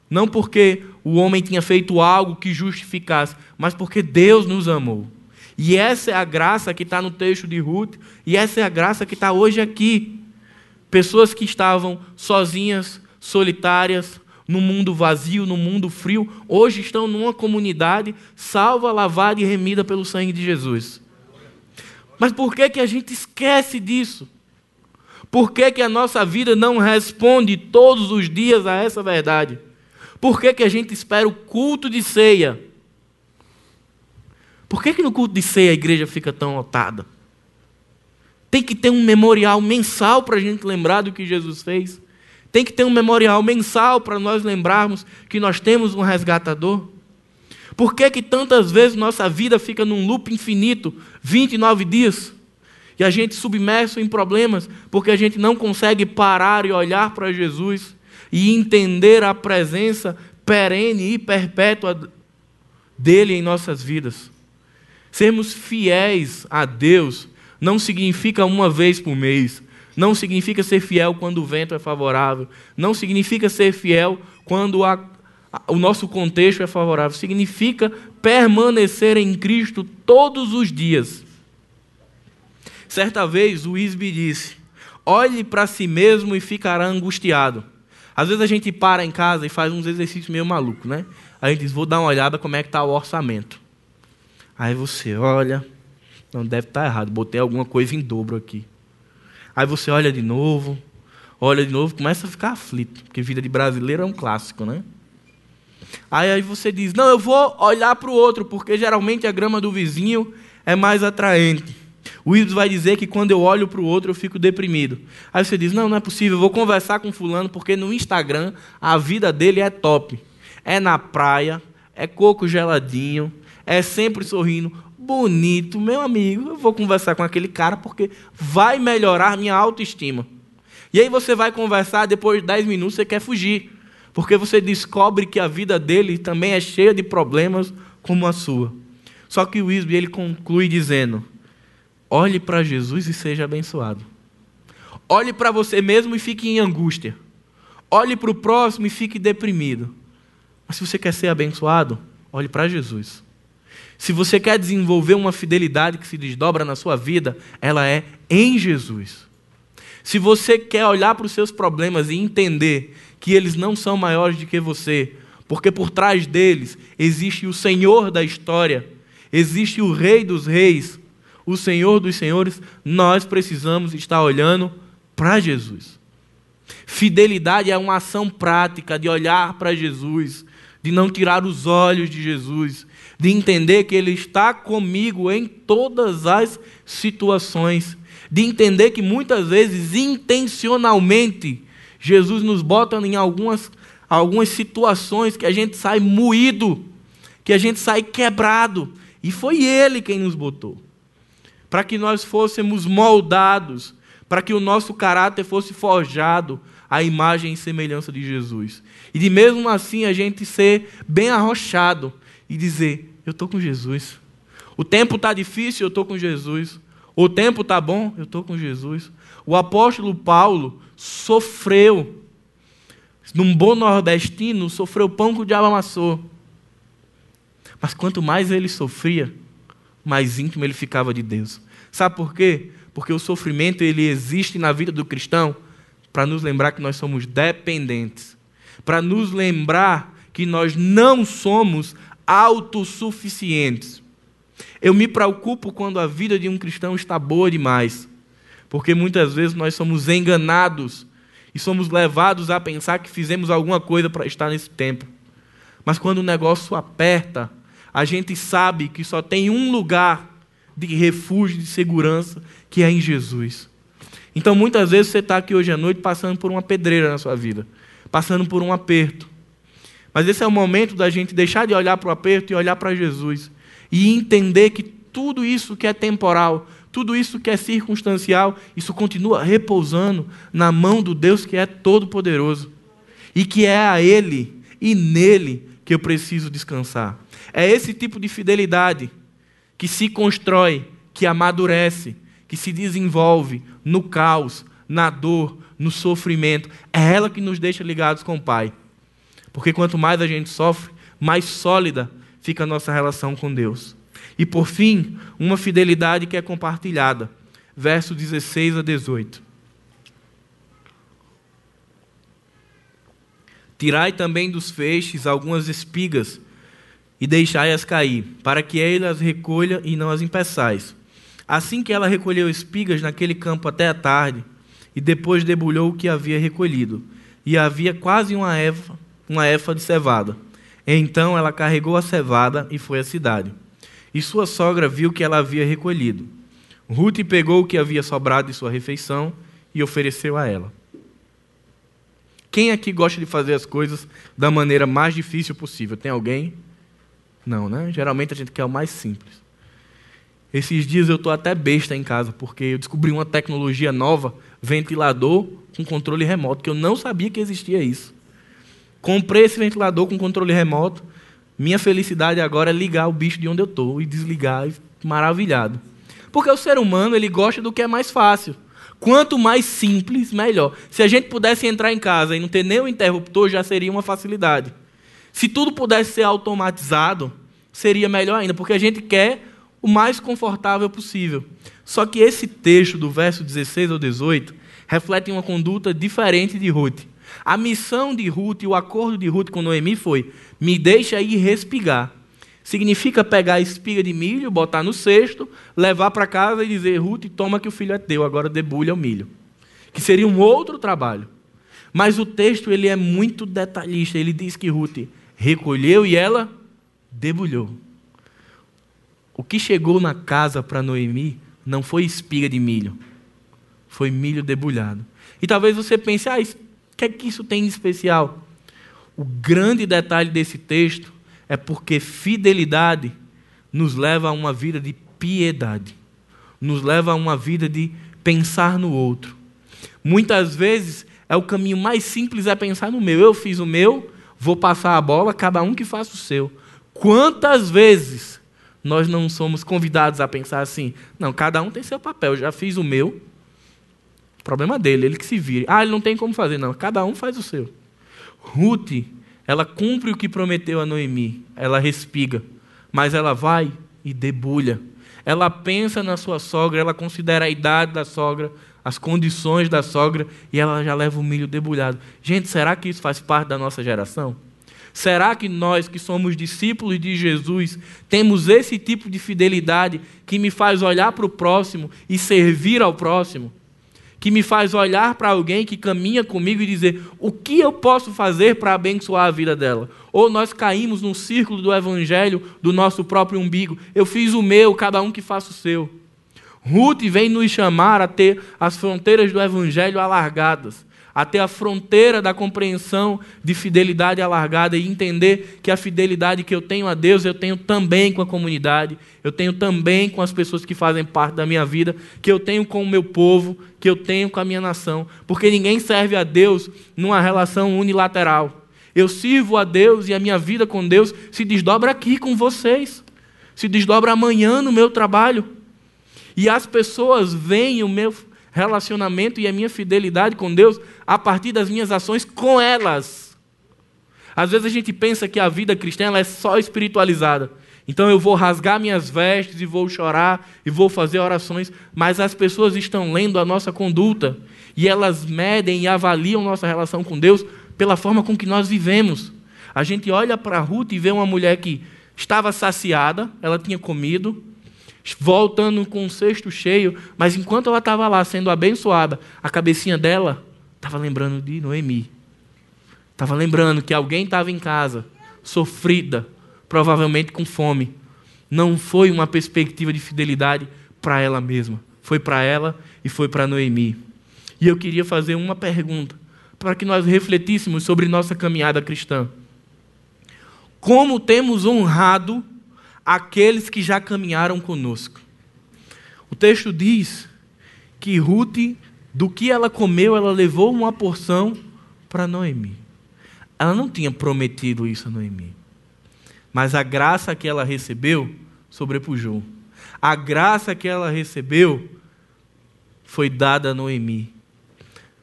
Speaker 1: não porque o homem tinha feito algo que justificasse, mas porque Deus nos amou. E essa é a graça que está no texto de Ruth, e essa é a graça que está hoje aqui. Pessoas que estavam sozinhas, solitárias, no mundo vazio, no mundo frio, hoje estão numa comunidade salva, lavada e remida pelo sangue de Jesus. Mas por que, que a gente esquece disso? Por que, que a nossa vida não responde todos os dias a essa verdade? Por que, que a gente espera o culto de ceia? Por que, que no culto de ceia a igreja fica tão lotada? Tem que ter um memorial mensal para a gente lembrar do que Jesus fez. Tem que ter um memorial mensal para nós lembrarmos que nós temos um resgatador. Por que, que tantas vezes nossa vida fica num loop infinito, 29 dias, e a gente submerso em problemas, porque a gente não consegue parar e olhar para Jesus e entender a presença perene e perpétua dele em nossas vidas. Sermos fiéis a Deus não significa uma vez por mês, não significa ser fiel quando o vento é favorável. Não significa ser fiel quando a, a, o nosso contexto é favorável. Significa permanecer em Cristo todos os dias. Certa vez o Isbe disse: olhe para si mesmo e ficará angustiado. Às vezes a gente para em casa e faz uns exercícios meio malucos, né? A gente diz: vou dar uma olhada como é que está o orçamento. Aí você olha, não deve estar tá errado, botei alguma coisa em dobro aqui. Aí você olha de novo, olha de novo, começa a ficar aflito, porque vida de brasileiro é um clássico, né? Aí, aí você diz: Não, eu vou olhar para o outro, porque geralmente a grama do vizinho é mais atraente. O Ibs vai dizer que quando eu olho para o outro eu fico deprimido. Aí você diz: Não, não é possível, eu vou conversar com Fulano, porque no Instagram a vida dele é top. É na praia, é coco geladinho, é sempre sorrindo bonito, meu amigo, eu vou conversar com aquele cara porque vai melhorar minha autoestima. E aí você vai conversar, depois de 10 minutos você quer fugir, porque você descobre que a vida dele também é cheia de problemas como a sua. Só que o Wisby ele conclui dizendo: olhe para Jesus e seja abençoado. Olhe para você mesmo e fique em angústia. Olhe para o próximo e fique deprimido. Mas se você quer ser abençoado, olhe para Jesus. Se você quer desenvolver uma fidelidade que se desdobra na sua vida, ela é em Jesus. Se você quer olhar para os seus problemas e entender que eles não são maiores do que você, porque por trás deles existe o Senhor da história, existe o Rei dos Reis, o Senhor dos Senhores, nós precisamos estar olhando para Jesus. Fidelidade é uma ação prática de olhar para Jesus, de não tirar os olhos de Jesus, de entender que Ele está comigo em todas as situações, de entender que muitas vezes, intencionalmente, Jesus nos bota em algumas, algumas situações que a gente sai moído, que a gente sai quebrado, e foi Ele quem nos botou, para que nós fôssemos moldados, para que o nosso caráter fosse forjado à imagem e semelhança de Jesus. E de mesmo assim a gente ser bem arrochado, e dizer: Eu estou com Jesus. O tempo está difícil, eu estou com Jesus. O tempo está bom, eu estou com Jesus. O apóstolo Paulo sofreu, num bom nordestino, sofreu pão que o diabo amassou. Mas quanto mais ele sofria, mais íntimo ele ficava de Deus. Sabe por quê? Porque o sofrimento ele existe na vida do cristão para nos lembrar que nós somos dependentes, para nos lembrar que nós não somos autossuficientes. Eu me preocupo quando a vida de um cristão está boa demais, porque muitas vezes nós somos enganados e somos levados a pensar que fizemos alguma coisa para estar nesse tempo. Mas quando o negócio aperta, a gente sabe que só tem um lugar de refúgio, de segurança, que é em Jesus. Então, muitas vezes você está aqui hoje à noite passando por uma pedreira na sua vida, passando por um aperto. Mas esse é o momento da gente deixar de olhar para o aperto e olhar para Jesus. E entender que tudo isso que é temporal, tudo isso que é circunstancial, isso continua repousando na mão do Deus que é todo-poderoso. E que é a Ele e nele que eu preciso descansar. É esse tipo de fidelidade que se constrói, que amadurece, que se desenvolve no caos, na dor, no sofrimento. É ela que nos deixa ligados com o Pai. Porque quanto mais a gente sofre, mais sólida fica a nossa relação com Deus. E por fim, uma fidelidade que é compartilhada. Verso 16 a 18. Tirai também dos feixes algumas espigas e deixai-as cair, para que ele as recolha e não as impeçais. Assim que ela recolheu espigas naquele campo até a tarde, e depois debulhou o que havia recolhido, e havia quase uma erva uma efa de cevada. Então ela carregou a cevada e foi à cidade. E sua sogra viu que ela havia recolhido. Ruth pegou o que havia sobrado de sua refeição e ofereceu a ela. Quem aqui gosta de fazer as coisas da maneira mais difícil possível? Tem alguém? Não, né? Geralmente a gente quer o mais simples. Esses dias eu estou até besta em casa, porque eu descobri uma tecnologia nova, ventilador com controle remoto, que eu não sabia que existia isso. Comprei esse ventilador com controle remoto. Minha felicidade agora é ligar o bicho de onde eu estou e desligar, maravilhado. Porque o ser humano ele gosta do que é mais fácil. Quanto mais simples, melhor. Se a gente pudesse entrar em casa e não ter nenhum interruptor, já seria uma facilidade. Se tudo pudesse ser automatizado, seria melhor ainda, porque a gente quer o mais confortável possível. Só que esse texto, do verso 16 ao 18, reflete uma conduta diferente de Ruth. A missão de Ruth e o acordo de Ruth com Noemi foi: me deixa ir respigar. Significa pegar a espiga de milho, botar no cesto, levar para casa e dizer: Ruth, toma que o filho é teu, agora debulha o milho. Que seria um outro trabalho. Mas o texto ele é muito detalhista. Ele diz que Ruth recolheu e ela debulhou. O que chegou na casa para Noemi não foi espiga de milho, foi milho debulhado. E talvez você pense, ah, o que é que isso tem de especial? O grande detalhe desse texto é porque fidelidade nos leva a uma vida de piedade, nos leva a uma vida de pensar no outro. Muitas vezes é o caminho mais simples é pensar no meu. Eu fiz o meu, vou passar a bola, cada um que faça o seu. Quantas vezes nós não somos convidados a pensar assim? Não, cada um tem seu papel. Já fiz o meu. Problema dele, ele que se vire. Ah, ele não tem como fazer, não. Cada um faz o seu. Ruth, ela cumpre o que prometeu a Noemi. Ela respiga, mas ela vai e debulha. Ela pensa na sua sogra, ela considera a idade da sogra, as condições da sogra e ela já leva o milho debulhado. Gente, será que isso faz parte da nossa geração? Será que nós que somos discípulos de Jesus temos esse tipo de fidelidade que me faz olhar para o próximo e servir ao próximo? Que me faz olhar para alguém que caminha comigo e dizer: o que eu posso fazer para abençoar a vida dela? Ou nós caímos no círculo do evangelho do nosso próprio umbigo. Eu fiz o meu, cada um que faça o seu. Ruth vem nos chamar a ter as fronteiras do Evangelho alargadas, a ter a fronteira da compreensão de fidelidade alargada e entender que a fidelidade que eu tenho a Deus, eu tenho também com a comunidade, eu tenho também com as pessoas que fazem parte da minha vida, que eu tenho com o meu povo, que eu tenho com a minha nação, porque ninguém serve a Deus numa relação unilateral. Eu sirvo a Deus e a minha vida com Deus se desdobra aqui com vocês, se desdobra amanhã no meu trabalho. E as pessoas veem o meu relacionamento e a minha fidelidade com Deus a partir das minhas ações com elas. Às vezes a gente pensa que a vida cristã é só espiritualizada. Então eu vou rasgar minhas vestes e vou chorar e vou fazer orações, mas as pessoas estão lendo a nossa conduta e elas medem e avaliam nossa relação com Deus pela forma com que nós vivemos. A gente olha para Ruth e vê uma mulher que estava saciada, ela tinha comido, voltando com um cesto cheio, mas enquanto ela estava lá sendo abençoada, a cabecinha dela estava lembrando de Noemi. Estava lembrando que alguém estava em casa, sofrida, provavelmente com fome. Não foi uma perspectiva de fidelidade para ela mesma, foi para ela e foi para Noemi. E eu queria fazer uma pergunta para que nós refletíssemos sobre nossa caminhada cristã. Como temos honrado aqueles que já caminharam conosco. O texto diz que Ruth, do que ela comeu, ela levou uma porção para Noemi. Ela não tinha prometido isso a Noemi. Mas a graça que ela recebeu sobrepujou. A graça que ela recebeu foi dada a Noemi.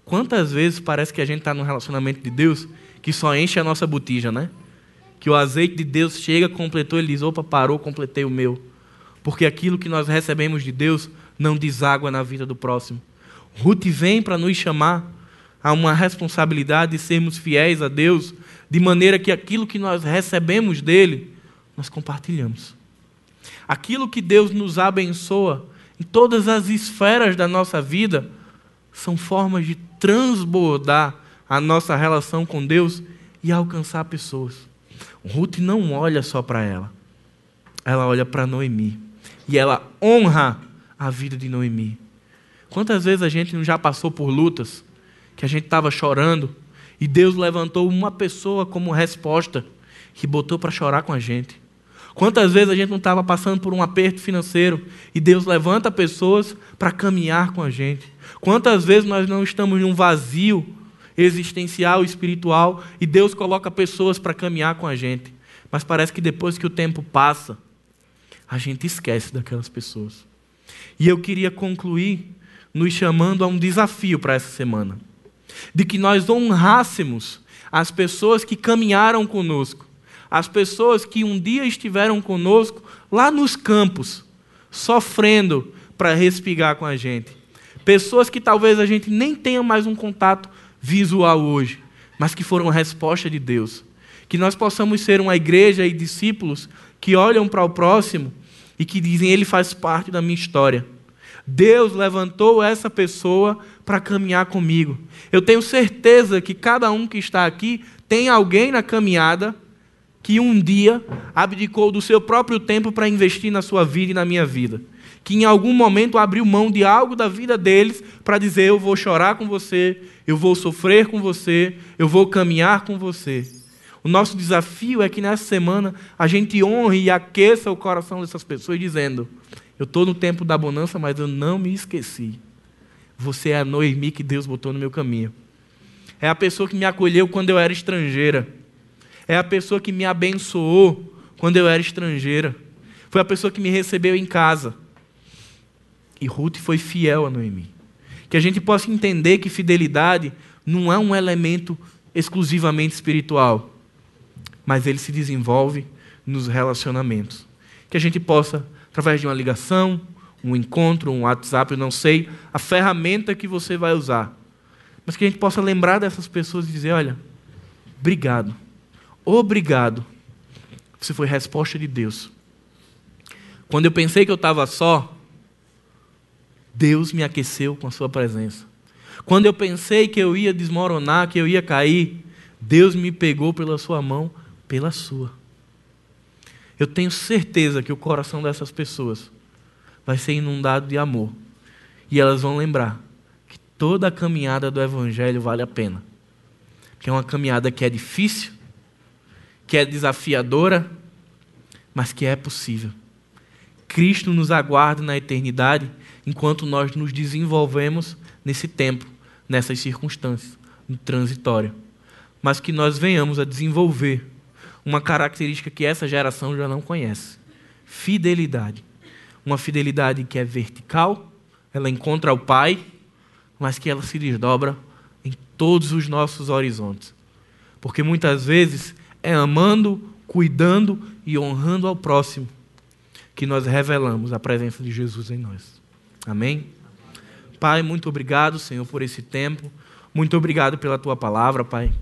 Speaker 1: Quantas vezes parece que a gente está num relacionamento de Deus que só enche a nossa botija, né? Que o azeite de Deus chega, completou, ele diz: opa, parou, completei o meu. Porque aquilo que nós recebemos de Deus não deságua na vida do próximo. Ruth vem para nos chamar a uma responsabilidade de sermos fiéis a Deus, de maneira que aquilo que nós recebemos dele, nós compartilhamos. Aquilo que Deus nos abençoa em todas as esferas da nossa vida, são formas de transbordar a nossa relação com Deus e alcançar pessoas. Ruth não olha só para ela, ela olha para Noemi. E ela honra a vida de Noemi. Quantas vezes a gente não já passou por lutas que a gente estava chorando e Deus levantou uma pessoa como resposta que botou para chorar com a gente? Quantas vezes a gente não estava passando por um aperto financeiro e Deus levanta pessoas para caminhar com a gente? Quantas vezes nós não estamos num vazio existencial, espiritual, e Deus coloca pessoas para caminhar com a gente. Mas parece que depois que o tempo passa, a gente esquece daquelas pessoas. E eu queria concluir nos chamando a um desafio para essa semana. De que nós honrássemos as pessoas que caminharam conosco, as pessoas que um dia estiveram conosco lá nos campos, sofrendo para respigar com a gente. Pessoas que talvez a gente nem tenha mais um contato visual hoje, mas que foram resposta de Deus. Que nós possamos ser uma igreja e discípulos que olham para o próximo e que dizem: Ele faz parte da minha história. Deus levantou essa pessoa para caminhar comigo. Eu tenho certeza que cada um que está aqui tem alguém na caminhada que um dia abdicou do seu próprio tempo para investir na sua vida e na minha vida. Que em algum momento abriu mão de algo da vida deles para dizer: Eu vou chorar com você, eu vou sofrer com você, eu vou caminhar com você. O nosso desafio é que nessa semana a gente honre e aqueça o coração dessas pessoas, dizendo: Eu estou no tempo da bonança, mas eu não me esqueci. Você é a Noemi que Deus botou no meu caminho. É a pessoa que me acolheu quando eu era estrangeira. É a pessoa que me abençoou quando eu era estrangeira. Foi a pessoa que me recebeu em casa. E Ruth foi fiel a Noemi. Que a gente possa entender que fidelidade não é um elemento exclusivamente espiritual, mas ele se desenvolve nos relacionamentos. Que a gente possa, através de uma ligação, um encontro, um WhatsApp, eu não sei, a ferramenta que você vai usar, mas que a gente possa lembrar dessas pessoas e dizer: olha, obrigado, obrigado, você foi resposta de Deus. Quando eu pensei que eu estava só, Deus me aqueceu com a Sua presença. Quando eu pensei que eu ia desmoronar, que eu ia cair, Deus me pegou pela Sua mão, pela Sua. Eu tenho certeza que o coração dessas pessoas vai ser inundado de amor. E elas vão lembrar que toda a caminhada do Evangelho vale a pena. Que é uma caminhada que é difícil, que é desafiadora, mas que é possível. Cristo nos aguarda na eternidade enquanto nós nos desenvolvemos nesse tempo, nessas circunstâncias, no transitório. Mas que nós venhamos a desenvolver uma característica que essa geração já não conhece: fidelidade. Uma fidelidade que é vertical, ela encontra o Pai, mas que ela se desdobra em todos os nossos horizontes. Porque muitas vezes é amando, cuidando e honrando ao próximo que nós revelamos a presença de Jesus em nós. Amém? Pai, muito obrigado, Senhor, por esse tempo. Muito obrigado pela tua palavra, Pai.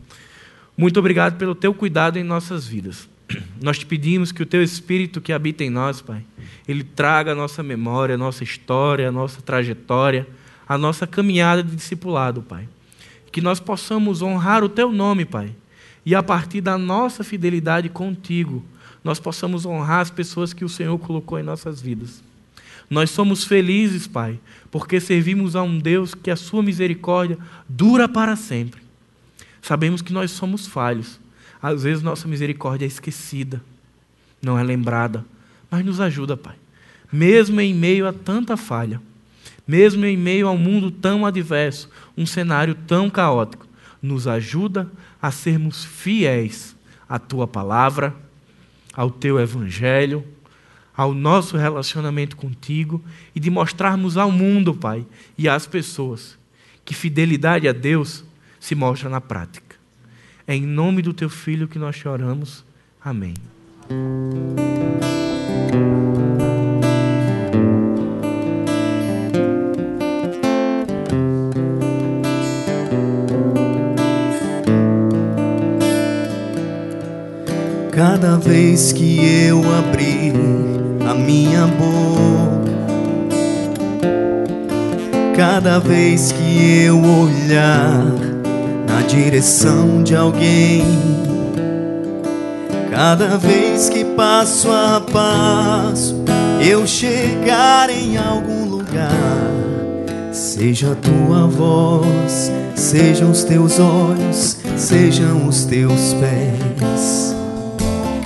Speaker 1: Muito obrigado pelo teu cuidado em nossas vidas. Nós te pedimos que o teu Espírito que habita em nós, Pai, ele traga a nossa memória, a nossa história, a nossa trajetória, a nossa caminhada de discipulado, Pai. Que nós possamos honrar o teu nome, Pai. E a partir da nossa fidelidade contigo, nós possamos honrar as pessoas que o Senhor colocou em nossas vidas. Nós somos felizes, Pai, porque servimos a um Deus que a sua misericórdia dura para sempre. Sabemos que nós somos falhos. Às vezes nossa misericórdia é esquecida, não é lembrada, mas nos ajuda, Pai. Mesmo em meio a tanta falha, mesmo em meio a um mundo tão adverso, um cenário tão caótico, nos ajuda a sermos fiéis à tua palavra, ao teu evangelho ao nosso relacionamento contigo e de mostrarmos ao mundo, Pai, e às pessoas que fidelidade a Deus se mostra na prática. É em nome do teu filho que nós choramos. Amém.
Speaker 2: Cada vez que eu abrir minha boca. Cada vez que eu olhar na direção de alguém, cada vez que passo a passo eu chegar em algum lugar, seja a tua voz, sejam os teus olhos, sejam os teus pés.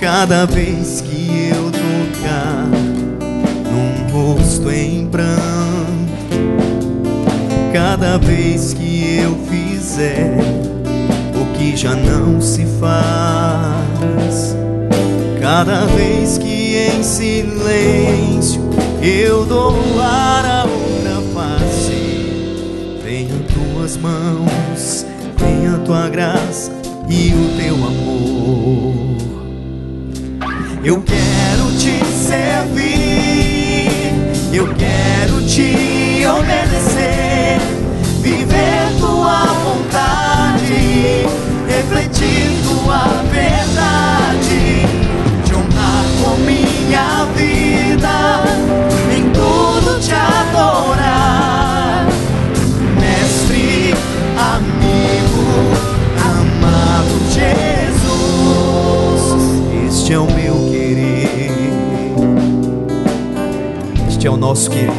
Speaker 2: Cada vez que eu num rosto em pranto, cada vez que eu fizer o que já não se faz, cada vez que em silêncio eu dou a outra face, tuas mãos, vem a tua graça e o teu amor. Eu quero te servir, Este é o meu querer, este é o nosso querer.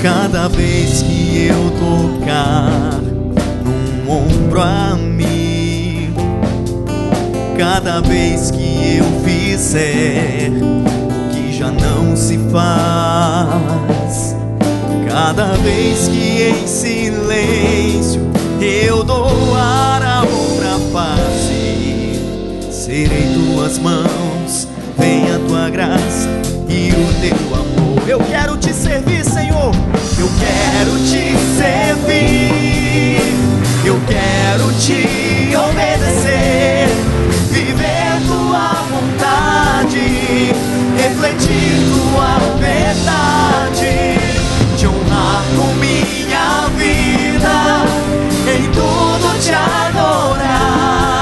Speaker 2: Cada vez que eu tocar num ombro amigo, cada vez que eu fizer o que já não se faz, cada vez que em silêncio eu doar a outra face, serei tuas mãos, vem a tua graça e o teu amor. Eu quero te servir, Senhor. Eu quero te servir. Eu quero te obedecer. Viver tua vontade. Refletir tua verdade. Te adorar.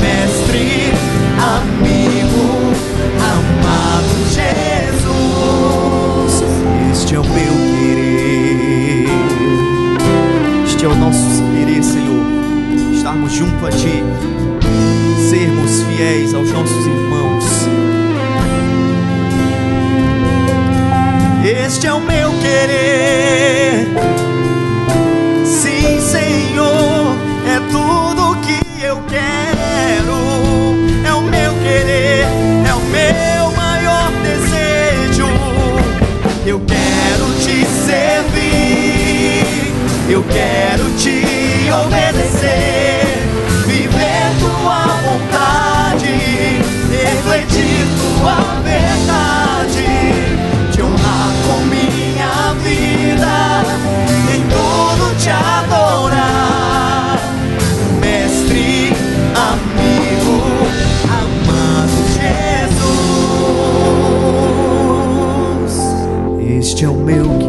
Speaker 2: Mestre, amigo, amado Jesus. Este é o meu querer. Este é o nosso querer, Senhor. Estarmos junto a Ti. Sermos fiéis aos nossos irmãos. Este é o meu querer. Este é o meu